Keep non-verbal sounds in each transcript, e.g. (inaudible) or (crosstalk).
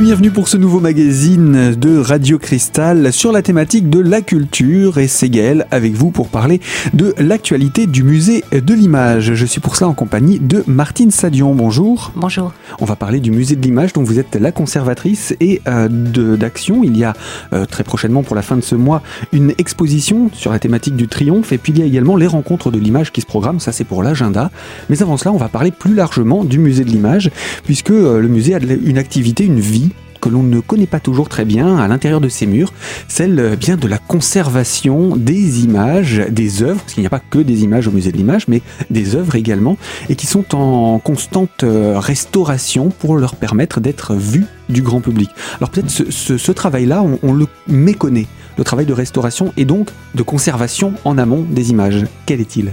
Et bienvenue pour ce nouveau magazine de Radio Cristal sur la thématique de la culture et c'est Gaël avec vous pour parler de l'actualité du musée de l'image. Je suis pour cela en compagnie de Martine Sadion. Bonjour. Bonjour. On va parler du musée de l'image dont vous êtes la conservatrice et euh, d'action. Il y a euh, très prochainement pour la fin de ce mois une exposition sur la thématique du triomphe et puis il y a également les rencontres de l'image qui se programment. Ça c'est pour l'agenda. Mais avant cela on va parler plus largement du musée de l'image puisque euh, le musée a une activité, une vie que l'on ne connaît pas toujours très bien à l'intérieur de ces murs, celle euh, bien de la conservation des images, des œuvres, parce qu'il n'y a pas que des images au musée de l'image, mais des œuvres également, et qui sont en constante euh, restauration pour leur permettre d'être vues du grand public. Alors peut-être ce, travail-là, on, on le méconnaît, le travail de restauration et donc de conservation en amont des images. Quel est-il?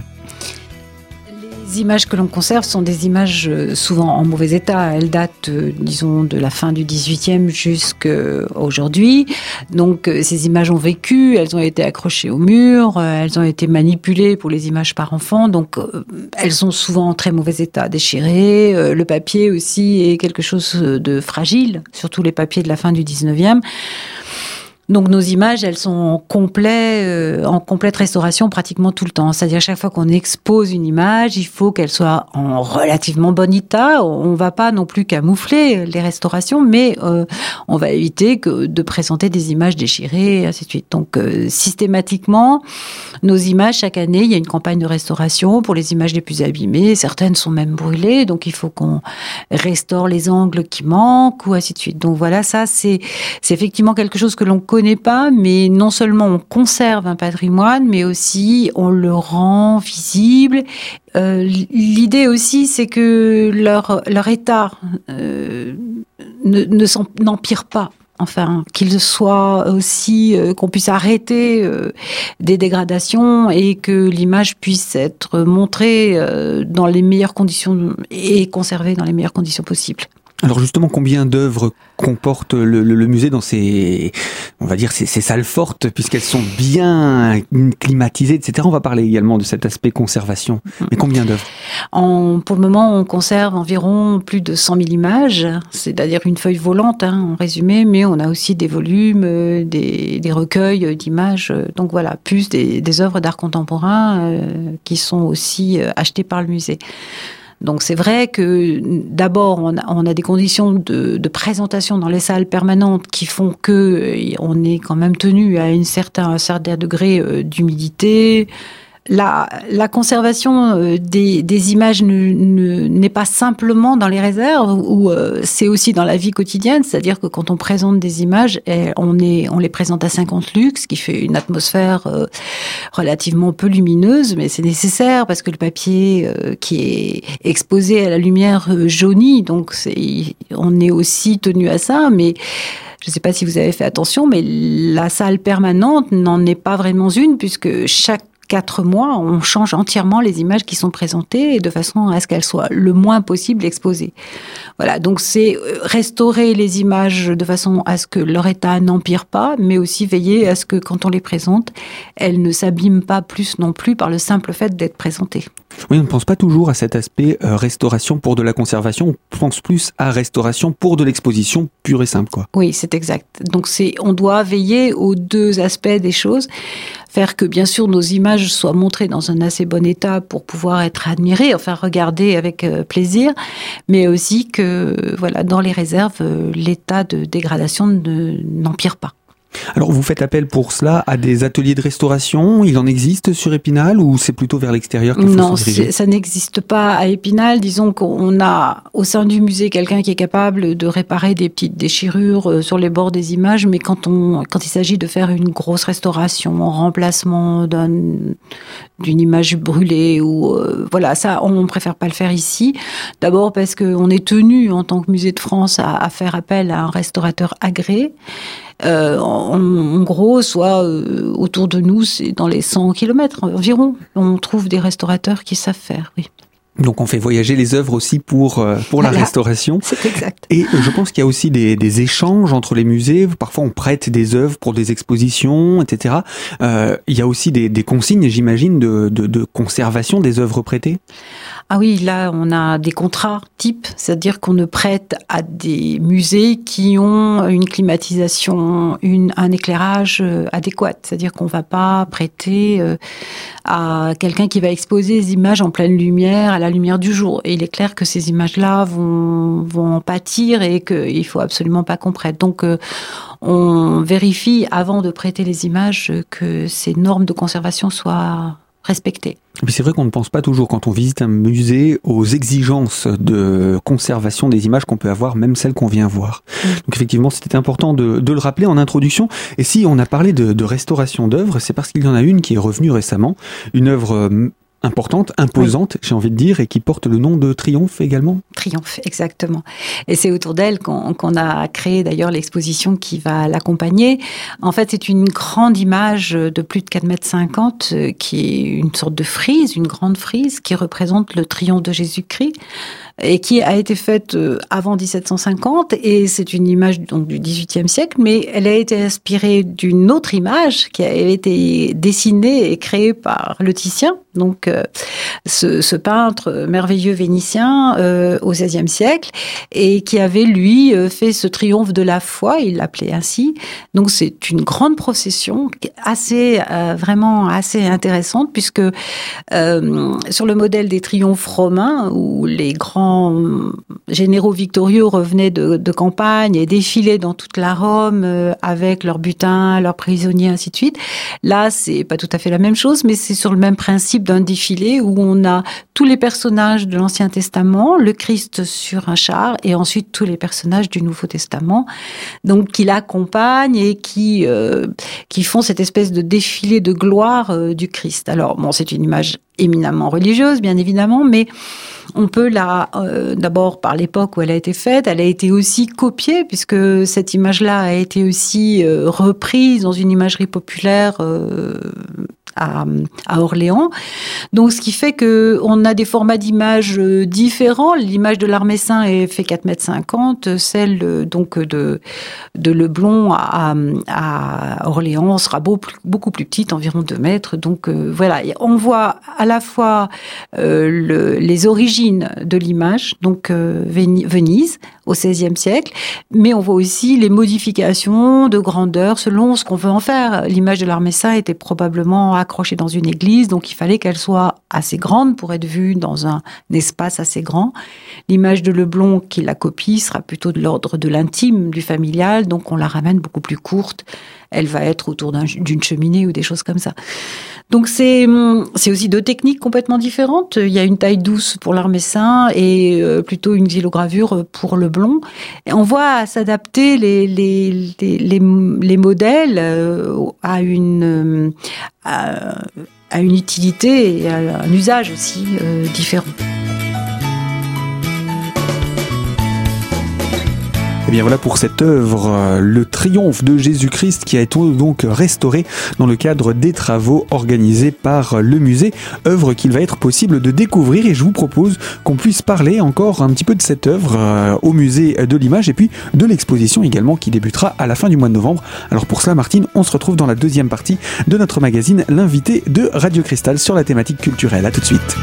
Les images que l'on conserve sont des images euh, souvent en mauvais état. Elles datent, euh, disons, de la fin du 18e jusqu'à aujourd'hui. Donc, euh, ces images ont vécu, elles ont été accrochées au mur, elles ont été manipulées pour les images par enfants. Donc, elles sont souvent en très mauvais état, déchirées. Le papier aussi est quelque chose de fragile, surtout les papiers de la fin du 19e. Donc nos images, elles sont en, euh, en complète restauration pratiquement tout le temps. C'est-à-dire chaque fois qu'on expose une image, il faut qu'elle soit en relativement bon état. On va pas non plus camoufler les restaurations, mais euh, on va éviter que de présenter des images déchirées, ainsi de suite. Donc euh, systématiquement, nos images chaque année, il y a une campagne de restauration pour les images les plus abîmées. Certaines sont même brûlées, donc il faut qu'on restaure les angles qui manquent ou ainsi de suite. Donc voilà, ça c'est effectivement quelque chose que l'on connaît pas, mais non seulement on conserve un patrimoine, mais aussi on le rend visible. Euh, l'idée aussi, c'est que leur, leur état euh, ne, n'empire pas enfin qu'il soit aussi euh, qu'on puisse arrêter des dégradations et que l'image puisse être montrée dans les meilleures conditions et conservée dans les meilleures conditions possibles. Alors justement, combien d'œuvres comporte le, musée dans ses, on va dire, ses, salles fortes, puisqu'elles sont bien climatisées, etc. On va parler également de cet aspect conservation. Mais combien d'œuvres? Pour le moment, on conserve environ plus de 100 000 images, c'est-à-dire une feuille volante, hein, en résumé, mais on a aussi des volumes, euh, des, recueils d'images, donc voilà, plus des, œuvres d'art contemporain euh, qui sont aussi euh, achetées par le musée. Donc c'est vrai que d'abord on a, des conditions de, présentation dans les salles permanentes qui font que euh, on est quand même tenu à une certain, un certain degré euh, d'humidité, la, la conservation euh, des, des images n'est ne, pas simplement dans les réserves, ou euh, c'est aussi dans la vie quotidienne, c'est-à-dire que quand on présente des images, eh, on, est, on les présente à 50 lux, qui fait une atmosphère euh, relativement peu lumineuse, mais c'est nécessaire parce que le papier qui est exposé à la lumière jaunit, donc on est aussi tenu à ça, mais je ne sais pas si vous avez fait attention, mais la salle permanente n'en est pas vraiment une, puisque chaque quatre mois, on change entièrement les images qui sont présentées de façon à ce qu'elles soient le moins possible exposées. Voilà, donc c'est euh, restaurer les images de façon à ce que leur état n'empire pas, mais aussi veiller à ce que quand on les présente, elles ne s'abîment pas plus non plus par le simple fait d'être présentées. Oui, on ne pense pas toujours à cet aspect euh, restauration pour de la conservation, on pense plus à restauration pour de l'exposition pure et simple. Quoi. Oui, c'est exact. Donc c'est, on doit veiller aux deux aspects des choses faire que bien sûr nos images soient montrées dans un assez bon état pour pouvoir être admirées, enfin regardées avec euh, plaisir, mais aussi que voilà dans les réserves euh, l'état de dégradation n'empire pas. Alors vous faites appel pour cela à des ateliers de restauration? Il en existe sur Épinal ou c'est plutôt vers l'extérieur qu'il faut Non, ça n'existe pas à Épinal. Disons qu'on a au sein du musée quelqu'un qui est capable de réparer des petites déchirures euh, sur les bords des images, mais quand, on, quand il s'agit de faire une grosse restauration en remplacement d'une image brûlée ou euh, voilà, ça on préfère pas le faire ici. D'abord parce qu'on est tenu en tant que musée de France à, à faire appel à un restaurateur agréé. Euh, en, gros, soit euh, autour de nous, c'est dans les 100 km environ, on trouve des restaurateurs qui savent faire, oui. Donc on fait voyager les œuvres aussi pour euh, pour la restauration. (laughs) C'est exact. Et je pense qu'il y a aussi des, des, échanges entre les musées. Parfois on prête des œuvres pour des expositions, etc. Euh, il y a aussi des, des consignes, j'imagine, de, de, de, conservation des œuvres prêtées? Ah oui, là on a des contrats types, c'est-à-dire qu'on ne prête à des musées qui ont une climatisation, un éclairage euh, adéquat. C'est-à-dire qu'on va pas prêter à quelqu'un qui va exposer des images en pleine lumière à la lumière du jour. Et il est clair que ces images-là vont, pâtir et qu'il faut absolument pas qu'on prête. Donc, euh, on vérifie avant de prêter les images que ces normes de conservation soient respectées. C'est vrai qu'on ne pense pas toujours quand on visite un musée aux exigences de conservation des images qu'on peut avoir, même celles qu'on vient voir. Mm. Donc effectivement, c'était important de, de, le rappeler en introduction. Et si on a parlé de, de restauration d'œuvres, c'est parce qu'il y en a une qui est revenue récemment, une œuvre euh, importante, imposante, j'ai envie de dire, et qui porte le nom de Triomphe également. Triomphe, exactement. Et c'est autour d'elle qu'on a créé d'ailleurs l'exposition qui va l'accompagner. En fait, c'est une grande image de plus de 4 mètres 50 euh, qui est une sorte de frise, une grande frise qui représente le triomphe de Jésus-Christ et qui a été faite euh, avant 1750 et c'est une image donc du XVIIIe siècle, mais elle a été inspirée d'une autre image qui a été dessinée et créée par le Titien, donc euh, ce, peintre merveilleux vénitien euh, au XVIe siècle et qui avait lui fait ce triomphe de la foi, il l'appelait ainsi. Donc c'est une grande procession assez vraiment assez intéressante puisque sur le modèle des triomphes romains où les grands généraux victorieux revenaient de, campagne et défilaient dans toute la Rome euh, avec leurs butins, leurs prisonniers, ainsi de suite. Là, c'est pas tout à fait la même chose, mais c'est sur le même principe d'un défilé où on a tous les personnages de l'Ancien Testament, le Christ sur un char, et ensuite tous les personnages du Nouveau Testament, donc qui l'accompagnent et qui euh, qui font cette espèce de défilé de gloire euh, du Christ. Alors bon, c'est une image éminemment religieuse, bien évidemment, mais on peut la, euh, d'abord par l'époque où elle a été faite, elle a été aussi copiée puisque cette image-là a été aussi reprise dans une imagerie populaire à, Orléans. Donc, ce qui fait que on a des formats d'image euh, différents. L'image de est fait 4 mètres 50, celle euh, donc de de Leblon à, à Orléans sera beaucoup, plus petite, environ 2 mètres. Donc euh, voilà, on voit à la fois le, les origines de l'image, donc Venise au XVIe siècle, mais on voit aussi les modifications de grandeur selon ce qu'on veut en faire. L'image de l'armée saint était probablement accrochée dans une église, donc il fallait qu'elle soit assez grande pour être vue dans un espace assez grand. L'image de Leblon qui la copie sera plutôt de l'ordre de l'intime, du familial, donc on la ramène beaucoup plus courte. Elle va être autour d'une cheminée ou des choses comme ça. Donc c'est c'est aussi deux techniques complètement différentes. Il y a une taille douce pour l'armessin et euh, plutôt une xylogravure pour le blond. On voit s'adapter les les, les, les, modèles euh, à une à, une utilité et à un usage aussi euh, différent. Et eh bien voilà pour cette œuvre, euh, le triomphe de Jésus-Christ qui a été donc restauré dans le cadre des travaux organisés par le musée, œuvre qu'il va être possible de découvrir et je vous propose qu'on puisse parler encore un petit peu de cette œuvre euh, au musée de l'image et puis de l'exposition également qui débutera à la fin du mois de novembre. Alors pour cela Martine, on se retrouve dans la deuxième partie de notre magazine L'invité de Radio Cristal sur la thématique culturelle. A tout de suite.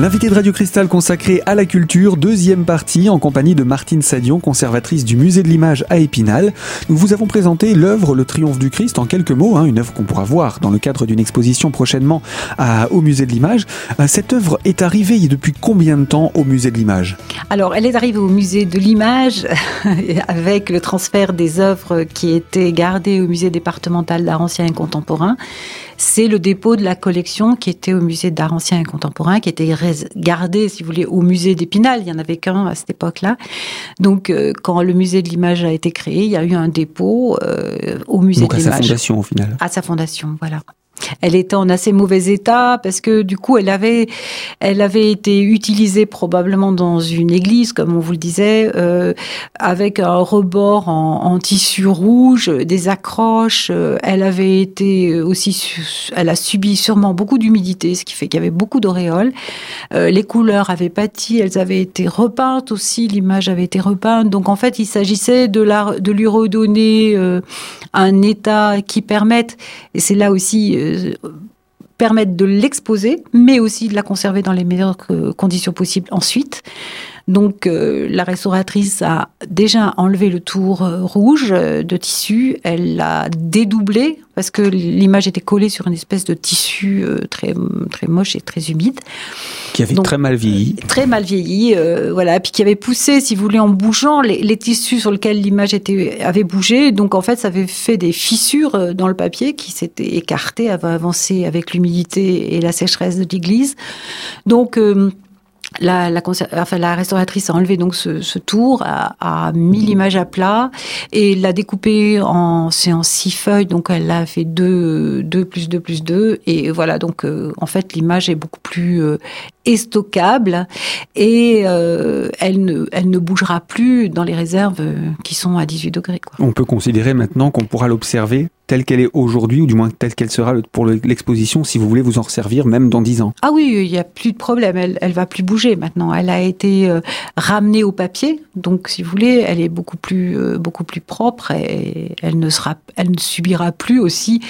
L'invité de Radio Cristal consacré à la culture, deuxième partie en compagnie de Martine Sadion, conservatrice du musée de l'image à Épinal. Nous vous avons présenté l'œuvre Le Triomphe du Christ en quelques mots, hein, une œuvre qu'on pourra voir dans le cadre d'une exposition prochainement au musée de l'image. Euh, cette œuvre est arrivée depuis combien de temps au musée de l'image? Alors, elle est arrivée au musée de l'image (laughs) avec le transfert des œuvres qui étaient gardées au musée départemental d'art ancien et contemporain c'est le dépôt de la collection qui était au musée d'art ancien et contemporain, qui était gardé, si vous voulez, au musée d'Épinal. Il y en avait qu'un à cette époque-là. Donc, euh, quand le musée de l'image a été créé, il y a eu un dépôt euh, au musée de l'image. à sa fondation, au final. À sa fondation, voilà. Elle était en assez mauvais état parce que du coup, elle avait, elle avait été utilisée probablement dans une église, comme on vous le disait, euh, avec un rebord en, tissu rouge, des accroches. Euh, elle avait été aussi, elle a subi sûrement beaucoup d'humidité, ce qui fait qu'il y avait beaucoup d'auréoles. Euh, les couleurs avaient pâti, elles avaient été repeintes aussi, l'image avait été repeinte. Donc en fait, il s'agissait de, la, de lui redonner un état qui permette, et c'est là aussi euh, permettre de l'exposer, mais aussi de la conserver dans les meilleures conditions possibles ensuite. Donc euh, la restauratrice a déjà enlevé le tour euh, rouge de tissu, elle l'a dédoublé parce que l'image était collée sur une espèce de tissu très très moche et très humide qui avait très mal vieilli. Très mal vieilli, voilà, puis qui avait poussé, si vous voulez, en bougeant les, les tissus sur lesquels l'image était avait bougé. Donc en fait, ça avait fait des fissures dans le papier qui s'étaient écartées, avaient avancé avec l'humidité et la sécheresse de l'église. Donc, euh, la, la, enfin, la, restauratrice a enlevé donc ce, ce tour, a, mis l'image à plat et l'a découpé en, c'est en six feuilles, donc elle a fait deux, deux plus deux plus deux et voilà donc euh, en fait l'image est beaucoup plus euh, et euh, elle, ne, elle ne bougera plus dans les réserves qui sont à 18 degrés. Quoi. On peut considérer maintenant qu'on pourra l'observer telle qu'elle est aujourd'hui, ou du moins telle qu'elle sera pour l'exposition, si vous voulez vous en servir même dans 10 ans Ah oui, il n'y a plus de problème, elle, elle va plus bouger maintenant. Elle a été euh, ramenée au papier, donc si vous voulez, elle est beaucoup plus, euh, beaucoup plus propre et elle ne, sera, elle ne subira plus aussi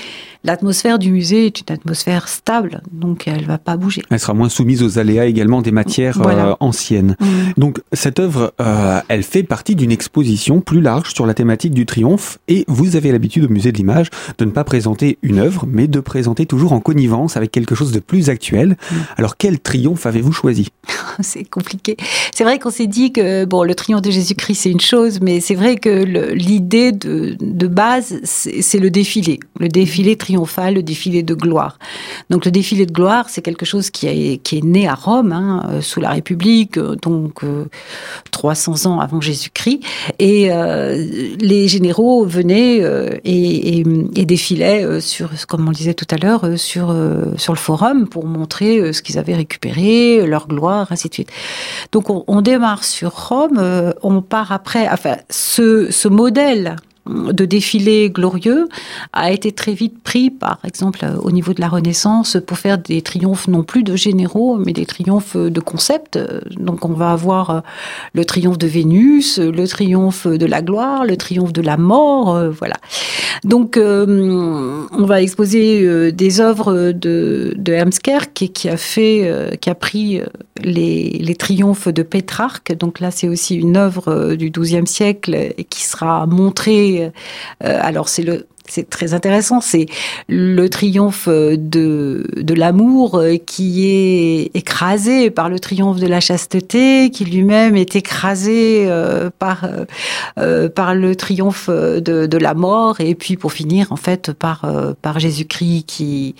L'atmosphère du musée est une atmosphère stable, donc elle va pas bouger. Elle sera moins soumise aux aléas également des matières euh, anciennes. Mmh. Donc cette œuvre, euh, elle fait partie d'une exposition plus large sur la thématique du triomphe, et vous avez l'habitude au musée de l'image de ne pas présenter une œuvre, mais de présenter toujours en connivence avec quelque chose de plus actuel. Mmh. Alors quel triomphe avez-vous choisi? (laughs) C'est compliqué. C'est vrai qu'on s'est dit que bon, le triomphe de Jésus-Christ c'est une chose, mais c'est vrai que l'idée de, de base c'est le défilé, le défilé triomphal le défilé de gloire. Donc le défilé de gloire, c'est quelque chose qui est, qui est né à Rome, hein, euh, sous la République, euh, donc 300 euh, ans avant Jésus-Christ. Et les généraux venaient et, et, et, défilaient sur, comme on le disait tout à l'heure, sur, sur le forum pour montrer ce qu'ils avaient récupéré, leur gloire, ainsi de suite. Donc on, on démarre sur Rome, on part après, enfin ce, ce modèle de défilé glorieux a été très vite pris, par exemple, au niveau de la Renaissance, pour faire des triomphes non plus de généraux, mais des triomphes de concepts. Donc on va avoir euh, le triomphe de Vénus, le triomphe de la gloire, le triomphe de la mort, euh, voilà. Donc euh, on va exposer des œuvres de, de Hermsker qui, qui, a fait, qui a pris les, les triomphes de Pétrarque. Donc là c'est aussi une œuvre du XIIe siècle qui sera montrée euh, alors c'est le c'est très intéressant, c'est le triomphe de, de l'amour euh, qui est écrasé par le triomphe de la chasteté, qui lui-même est écrasé euh, par, par le triomphe de, de la mort, et puis pour finir, en fait, par, par Jésus-Christ qui,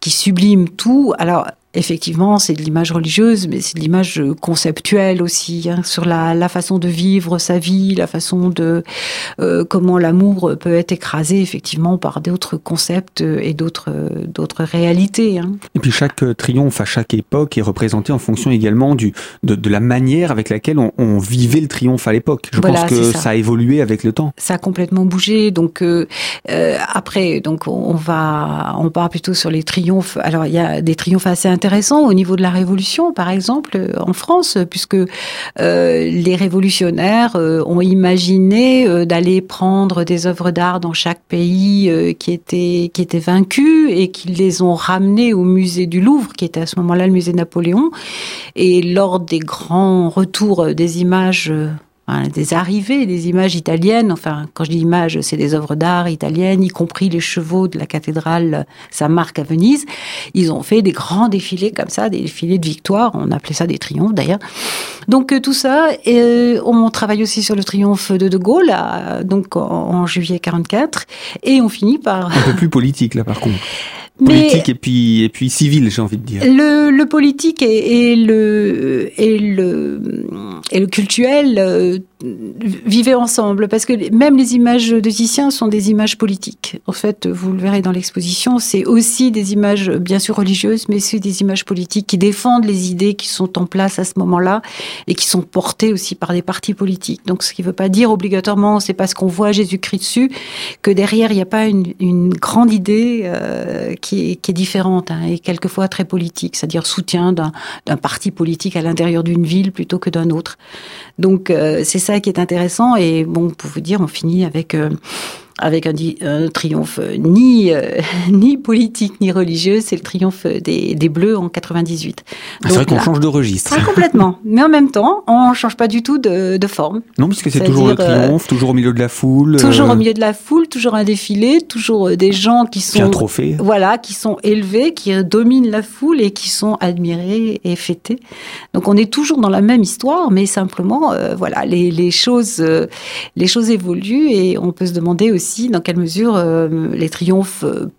qui sublime tout. Alors, effectivement, c'est de l'image religieuse, mais c'est de l'image conceptuelle aussi, hein, sur la, la, façon de vivre sa vie, la façon de euh, comment l'amour peut être écrasé effectivement par d'autres concepts et d'autres d'autres réalités. Hein. Et puis chaque triomphe à chaque époque est représenté en fonction également du de, de la manière avec laquelle on, on, vivait le triomphe à l'époque. Je voilà, pense que ça. ça. a évolué avec le temps. Ça a complètement bougé. Donc euh, euh, après, donc on va on part plutôt sur les triomphes. Alors il y a des triomphes assez intéressants au niveau de la Révolution, par exemple, en France, puisque euh, les révolutionnaires euh, ont imaginé euh, d'aller prendre des œuvres d'art dans chaque pays euh, qui était qui était vaincu et qu'ils les ont ramenées au musée du Louvre, qui était à ce moment-là le musée Napoléon. Et lors des grands retours des images des arrivées, des images italiennes. Enfin, quand je dis images, c'est des œuvres d'art italiennes, y compris les chevaux de la cathédrale Saint-Marc à Venise. Ils ont fait des grands défilés comme ça, des défilés de victoire. On appelait ça des triomphes d'ailleurs. Donc euh, tout ça, et on travaille aussi sur le triomphe de De Gaulle, donc en, en juillet 44, et on finit par un peu plus politique là par contre (laughs) politique et puis et puis civil, j'ai envie de dire. Le, le politique et, et, le et le et le culturel, euh, vivez ensemble, parce que même les images de Titien sont des images politiques. En fait, vous le verrez dans l'exposition, c'est aussi des images bien sûr religieuses, mais aussi des images politiques qui défendent les idées qui sont en place à ce moment-là et qui sont portées aussi par des partis politiques. Donc, ce qui ne veut pas dire obligatoirement, c'est parce qu'on voit Jésus-Christ dessus que derrière il n'y a pas une, grande idée euh, qui, est, qui, est, différente hein, et quelquefois très politique, c'est-à-dire soutien d'un parti politique à l'intérieur d'une ville plutôt que d'un autre. Donc, euh, c'est ça qui est intéressant. Et bon, pour vous dire, on finit avec euh, avec un, triomphe ni euh, (laughs) ni politique ni religieux, c'est le triomphe des, des, Bleus en 98. Ah, c'est vrai qu'on change de registre. Ah, complètement. (laughs) Mais en même temps, on change pas du tout de, de forme. Non, puisque c'est toujours le euh, triomphe, toujours au milieu de la foule. Toujours au milieu de la foule, toujours un défilé, toujours des gens qui sont. un trophée. Voilà, qui sont élevés, qui dominent la foule et qui sont admirés et fêtés. Donc on est toujours dans la même histoire, mais simplement, voilà, les, les choses, les choses évoluent et on peut se demander aussi dans quelle mesure euh, les triomphes euh,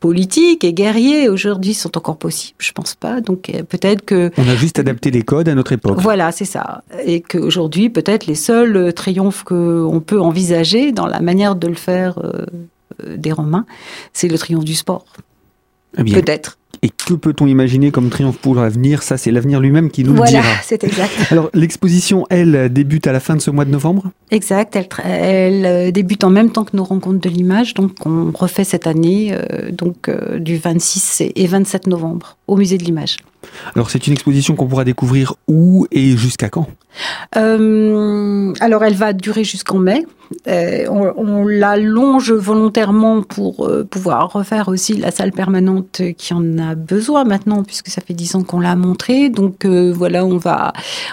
politiques et guerriers aujourd'hui sont encore possibles. Je pense pas. Donc euh, peut-être que on a juste adapté les codes à notre époque. Voilà, c'est ça. Et qu'aujourd'hui, peut-être les seuls triomphes qu'on peut envisager dans la manière de le faire des Romains, c'est le triomphe du sport. Eh peut-être. Et que peut-on imaginer comme triomphe pour l'avenir? Ça, c'est l'avenir lui-même qui nous le dira. Voilà, c'est exact. (laughs) Alors, l'exposition, elle, débute à la fin de ce mois de novembre? Exact. Elle, elle, euh, débute en même temps que nos rencontres de l'image. Donc, on refait cette année, euh, donc euh, du 26 et 27 novembre, au musée de l'image. Alors, c'est une exposition qu'on pourra découvrir où et jusqu'à quand? Euh, alors, elle va durer jusqu'en mai. Euh, on, on la longe volontairement pour euh, pouvoir refaire aussi la salle permanente qui en a besoin maintenant, puisque ça fait dix ans qu'on l'a montrée. Donc voilà, on va,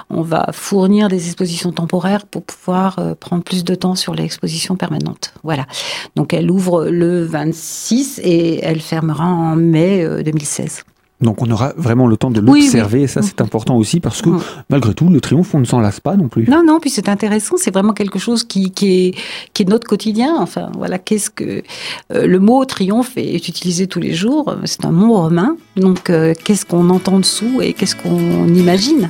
on va fournir des expositions temporaires pour pouvoir prendre plus de temps sur l'exposition permanente. Voilà. Donc elle ouvre le 26 et elle fermera en mai 2016. Donc on aura vraiment le temps de l'observer, et ça c'est important aussi parce que malgré tout, le triomphe, on ne s'en lasse pas non plus. Non, non, puis c'est intéressant, c'est vraiment quelque chose qui, qui, est, qui est notre quotidien. Enfin, voilà, qu'est-ce que. Euh, le mot triomphe est utilisé tous les jours, c'est un mot romain, donc euh, qu'est-ce qu'on entend dessous et qu'est-ce qu'on imagine?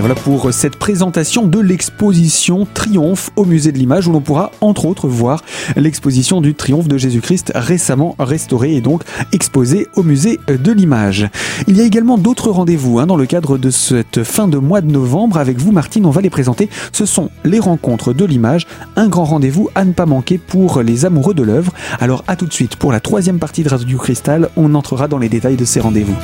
Voilà pour cette présentation de l'exposition Triomphe au musée de l'image où l'on pourra entre autres voir l'exposition du Triomphe de Jésus-Christ récemment restaurée et donc exposée au musée de l'image. Il y a également d'autres rendez-vous hein, dans le cadre de cette fin de mois de novembre avec vous Martine, on va les présenter. Ce sont les rencontres de l'image, un grand rendez-vous à ne pas manquer pour les amoureux de l'œuvre. Alors à tout de suite pour la troisième partie de Radio Cristal, on entrera dans les détails de ces rendez-vous.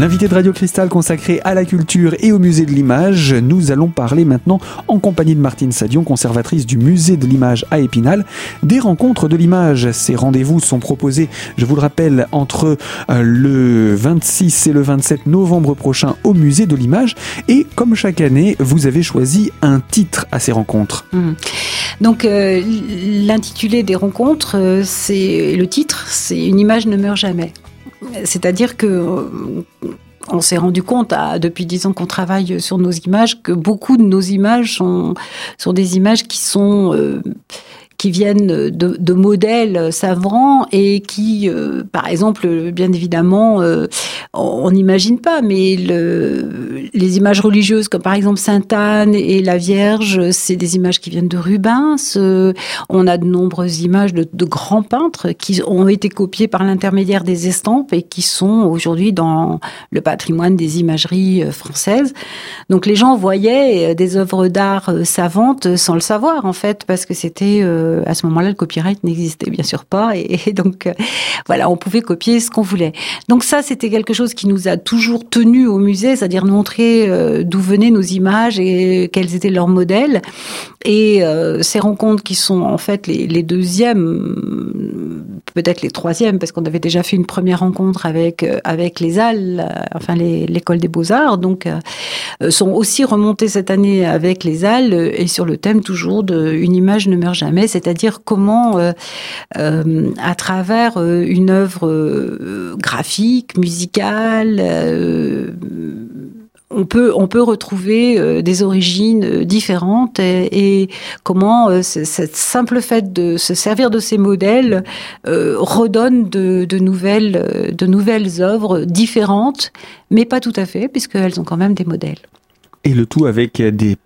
L'invité de Radio Cristal consacré à la culture et au musée de l'image, nous allons parler maintenant en compagnie de Martine Sadion, conservatrice du musée de l'image à Épinal, des rencontres de l'image. Ces rendez-vous sont proposés, je vous le rappelle, entre euh, le 26 et le 27 novembre prochain au musée de l'image. Et comme chaque année, vous avez choisi un titre à ces rencontres. Mmh. Donc euh, l'intitulé des rencontres, euh, c'est le titre, c'est Une image ne meurt jamais. C'est-à-dire que on s'est rendu compte, depuis dix ans qu'on travaille sur nos images, que beaucoup de nos images sont, sont des images qui sont euh, qui viennent de, modèles savants et qui, euh, par exemple, bien évidemment, euh, on n'imagine pas, mais le, les images religieuses, comme par exemple Sainte Anne et la Vierge, c'est des images qui viennent de Rubens. on a de nombreuses images de, grands peintres qui ont été copiées par l'intermédiaire des estampes et qui sont aujourd'hui dans le patrimoine des imageries euh, françaises. Donc les gens voyaient des œuvres d'art savantes sans le savoir, en fait, parce que c'était euh, à ce moment-là, le copyright n'existait bien sûr pas. Et, donc, euh, voilà, on pouvait copier ce qu'on voulait. Donc ça, c'était quelque chose qui nous a toujours tenu au musée, c'est-à-dire montrer euh, d'où venaient nos images et quels étaient leurs modèles. Et ces rencontres qui sont en fait les, les deuxièmes, peut-être les troisièmes, parce qu'on avait déjà fait une première rencontre avec avec les Halles, enfin l'école des beaux arts, donc sont aussi remontées cette année avec les Halles et sur le thème toujours de une image ne meurt jamais c'est-à-dire comment, à travers une œuvre graphique, musicale, on peut on peut retrouver euh, des origines euh, différentes et, comment euh, ce simple fait de se servir de ces modèles redonne de, de, nouvelles de nouvelles œuvres différentes mais pas tout à fait puisqu'elles ont quand même des modèles et le tout avec des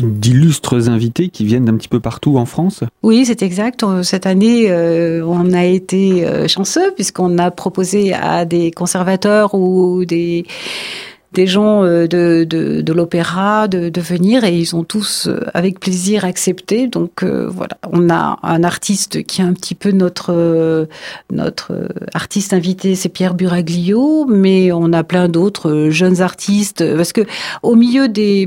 d'illustres invités qui viennent d'un petit peu partout en France? Oui, c'est exact. Cette année, on a été chanceux puisqu'on a proposé à des conservateurs ou des des gens euh, de, l'opéra de, venir et ils ont tous euh, avec plaisir accepté. Donc euh, voilà, on a un artiste qui est un petit peu notre artiste invité, c'est Pierre Buraglio, mais on a plein d'autres jeunes artistes parce que au milieu des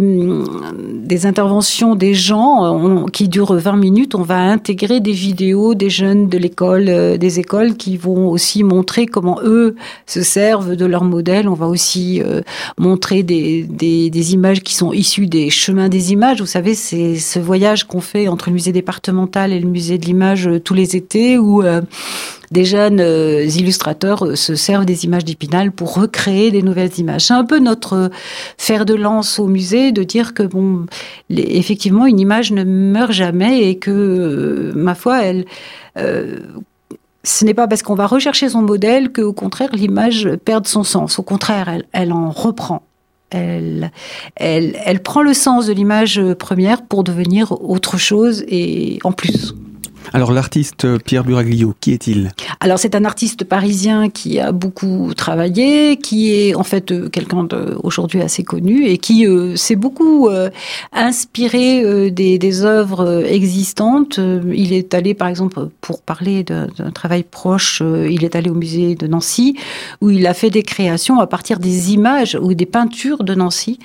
des interventions des gens qui durent 20 minutes, on va intégrer des vidéos des jeunes de l'école, des écoles qui vont aussi montrer comment eux se servent de leur modèle. On va aussi montrer des, des, images qui sont issues des chemins des images. Vous savez, c'est ce voyage qu'on fait entre le musée départemental et le musée de l'image euh, tous les étés où euh, des jeunes euh, illustrateurs se servent des images d'Épinal pour recréer des nouvelles images. C'est un peu notre fer de lance au musée de dire que bon, effectivement, une image ne meurt jamais et que, ma foi, elle ce n'est pas parce qu'on va rechercher son modèle qu'au contraire l'image perd son sens. Au contraire, elle, elle en reprend. Elle, elle, elle prend le sens de l'image première pour devenir autre chose et en plus. Alors l'artiste Pierre Buraglio, qui est-il? Alors c'est un artiste parisien qui a beaucoup travaillé, qui est en fait euh, quelqu'un d'aujourd'hui assez connu et qui euh, s'est beaucoup euh, inspiré des, des, œuvres existantes. Il est allé par exemple, pour parler d'un travail proche, il est allé au musée de Nancy où il a fait des créations à partir des images ou des peintures de Nancy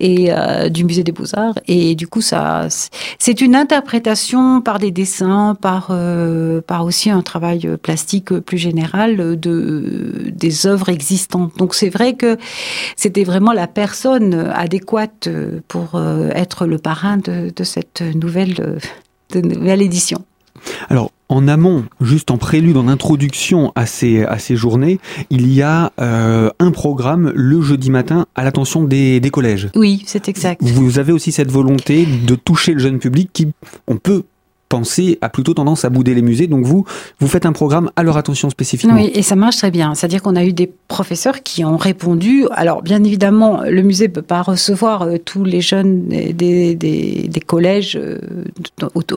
et du musée des Beaux-Arts. Et du coup, c'est une interprétation par des dessins, par, euh, par aussi un travail plastique plus général de, des œuvres existantes. Donc c'est vrai que c'était vraiment la personne adéquate pour euh, être le parrain de, de cette nouvelle, de nouvelle édition. Alors, en amont, juste en prélude, en introduction à ces, à ces journées, il y a euh, un programme le jeudi matin à l'attention des, des collèges. Oui, c'est exact. Vous avez aussi cette volonté de toucher le jeune public qui, on peut penser a plutôt tendance à bouder les musées. Donc vous, vous faites un programme à leur attention spécifiquement. Oui, et ça marche très bien. C'est-à-dire qu'on a eu des professeurs qui ont répondu. Alors bien évidemment, le musée peut pas recevoir euh, tous les jeunes des, des, collèges euh,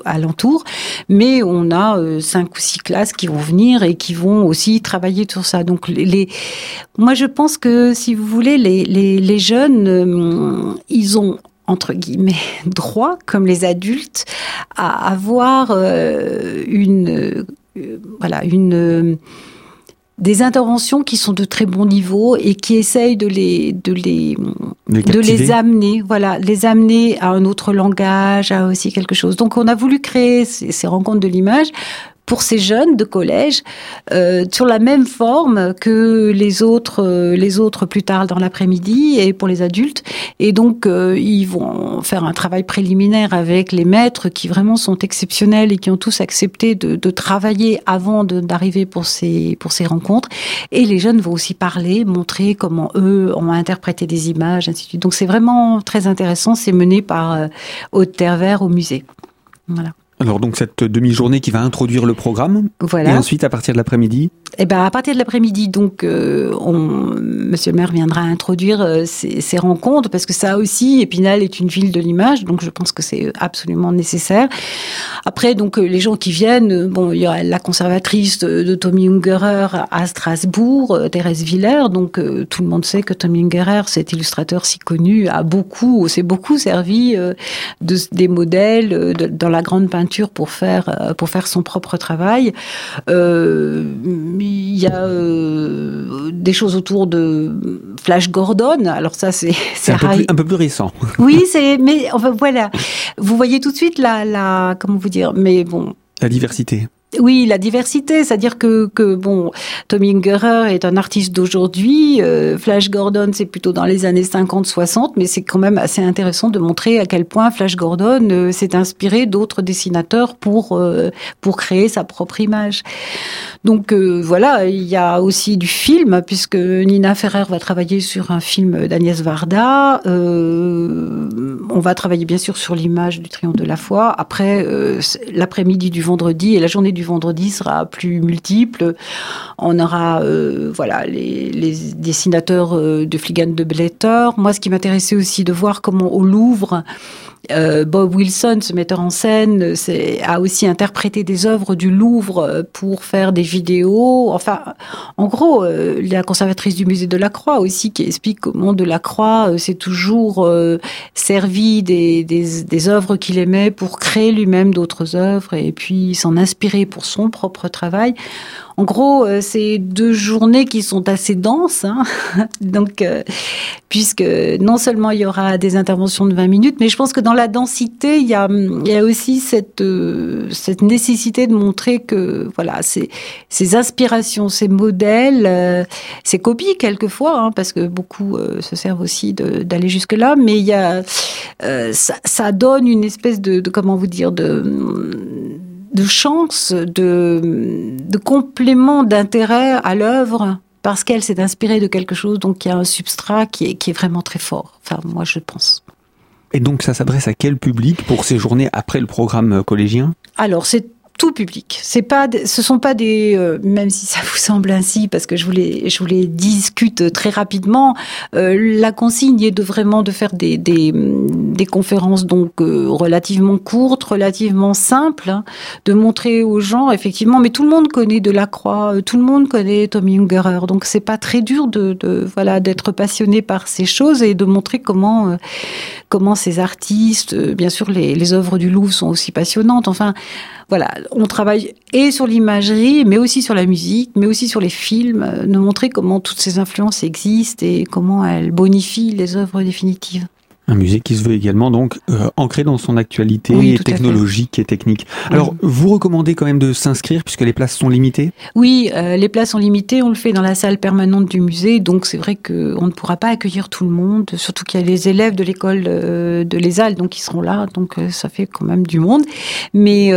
alentours, mais on a euh, cinq ou six classes qui vont venir et qui vont aussi travailler sur ça. Donc les, moi je pense que si vous voulez, les, les, les jeunes, ils ont entre guillemets, (laughs) droit, comme les adultes, à avoir euh, une, euh, voilà, une, euh, des interventions qui sont de très bon niveau et qui essayent de les, de les, de les amener, voilà, les amener à un autre langage, à aussi quelque chose. Donc, on a voulu créer ces, ces rencontres de l'image pour ces jeunes de collège euh, sur la même forme que les autres, euh, les autres plus tard dans l'après-midi et pour les adultes. Et donc euh, ils vont faire un travail préliminaire avec les maîtres qui vraiment sont exceptionnels et qui ont tous accepté de, de travailler avant d'arriver pour ces pour ces rencontres. Et les jeunes vont aussi parler, montrer comment eux ont interprété des images, ainsi de suite. Donc c'est vraiment très intéressant. C'est mené par euh, Haute Terre Vert au musée. Voilà. Alors donc cette demi-journée qui va introduire le programme. Voilà. Et ensuite à partir de l'après-midi. Eh ben à partir de l'après-midi, donc euh, on, Monsieur le maire viendra introduire euh, ces, rencontres parce que ça aussi, Épinal est une ville de l'image, donc je pense que c'est absolument nécessaire. Après donc euh, les gens qui viennent, euh, bon il y a la conservatrice de, Tommy Ungerer à Strasbourg, euh, Thérèse Villers, donc euh, tout le monde sait que Tommy Ungerer, cet illustrateur si connu, a beaucoup, s'est beaucoup servi de, des modèles dans la grande peinture pour faire euh, pour faire son propre travail. Euh, il y a euh, des choses autour de Flash Gordon. Alors ça c'est un, un, peu plus récent. (laughs) Oui, c'est mais enfin voilà. Vous voyez tout de suite la la comment vous dire. Mais bon. La diversité. Oui, la diversité, c'est-à-dire que, que bon, Tommy Ungerer est un artiste d'aujourd'hui, euh, Flash Gordon c'est plutôt dans les années 50-60, mais c'est quand même assez intéressant de montrer à quel point Flash Gordon euh, s'est inspiré d'autres dessinateurs pour euh, pour créer sa propre image. Donc voilà, il y a aussi du film puisque Nina Ferrer va travailler sur un film d'Agnès Varda. on va travailler bien sûr sur l'image du Triomphe de la foi. Après l'après-midi du vendredi et la journée du vendredi sera plus multiple. On aura euh, voilà les, dessinateurs euh, de Fligan de Bletter. Moi, ce qui m'intéressait aussi de voir comment au Louvre, euh, Bob Wilson, ce metteur en scène, a aussi interprété des œuvres du Louvre pour faire des vidéos. Enfin, en gros, la conservatrice du musée de la Croix aussi qui explique comment de la Croix s'est toujours servi des, œuvres qu'il aimait pour créer lui-même d'autres œuvres et puis s'en inspirer pour son propre travail. En gros, euh, c'est deux journées qui sont assez denses, hein. (laughs) donc euh, puisque non seulement il y aura des interventions de 20 minutes, mais je pense que dans la densité, il y a, aussi cette euh, cette nécessité de montrer que voilà, ces, ces inspirations, ces modèles, ces copies quelquefois, hein, parce que beaucoup se servent aussi d'aller jusque là, mais il y a ça, donne une espèce de, de comment vous dire de de chance, de, de complément d'intérêt à l'œuvre parce qu'elle s'est inspirée de quelque chose, donc il y a un substrat qui est, qui est vraiment très fort. Enfin, moi, je pense. Et donc, ça s'adresse à quel public pour ces journées après le programme collégien? Alors, c'est tout public. C'est pas, ce sont pas des, euh, même si ça (laughs) vous semble ainsi, parce que je voulais, je voulais discute très rapidement. Euh, la consigne est de vraiment de faire des des, des conférences donc euh, relativement courtes, relativement simples, hein, de montrer aux gens effectivement. Mais tout le monde connaît Delacroix, tout le monde connaît Tommy Ungerer, donc c'est pas très dur de, de voilà d'être passionné par ces choses et de montrer comment comment ces artistes, bien sûr les les œuvres du Louvre sont aussi passionnantes. Enfin voilà, on travaille et sur l'imagerie, mais aussi sur la musique, mais aussi sur les films, euh, de montrer comment toutes ces influences existent et comment elles bonifient les œuvres définitives. Un musée qui se veut également donc euh, ancré dans son actualité technologique et technique. Alors, vous recommandez quand même de s'inscrire puisque les places sont limitées? Oui, euh, les places sont limitées. On le fait dans la salle permanente du musée, donc c'est vrai qu'on ne pourra pas accueillir tout le monde. Surtout qu'il y a les élèves de l'école euh, de l'ESAL, donc qui seront là, donc ça fait quand même du monde. Mais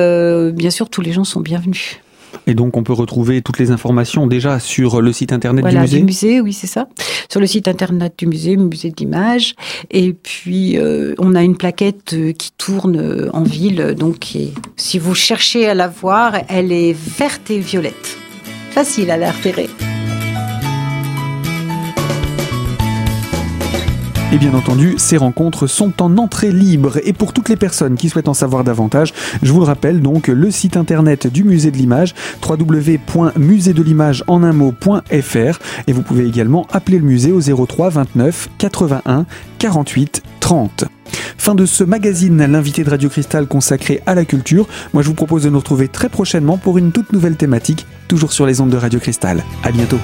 bien sûr, tous les gens sont bienvenus. Et donc, on peut retrouver toutes les informations déjà sur le site internet du musée. du musée, oui, c'est ça. Sur le site internet du musée, musée d'images. Et puis, euh, on a une plaquette euh, qui tourne euh, en ville. Donc, si vous cherchez à la voir, elle est verte et violette. Facile à la repérer. Et bien entendu, ces rencontres sont en entrée libre. Et pour toutes les personnes qui souhaitent en savoir davantage, je vous le rappelle donc le site internet du musée de l'image, www.muséedelimage en un mot.fr. Et vous pouvez également appeler le musée au 03 29 81 48 30. Fin de ce magazine, l'invité de Radio Cristal consacré à la culture. Moi, je vous propose de nous retrouver très prochainement pour une toute nouvelle thématique, toujours sur les ondes de Radio Cristal. À bientôt.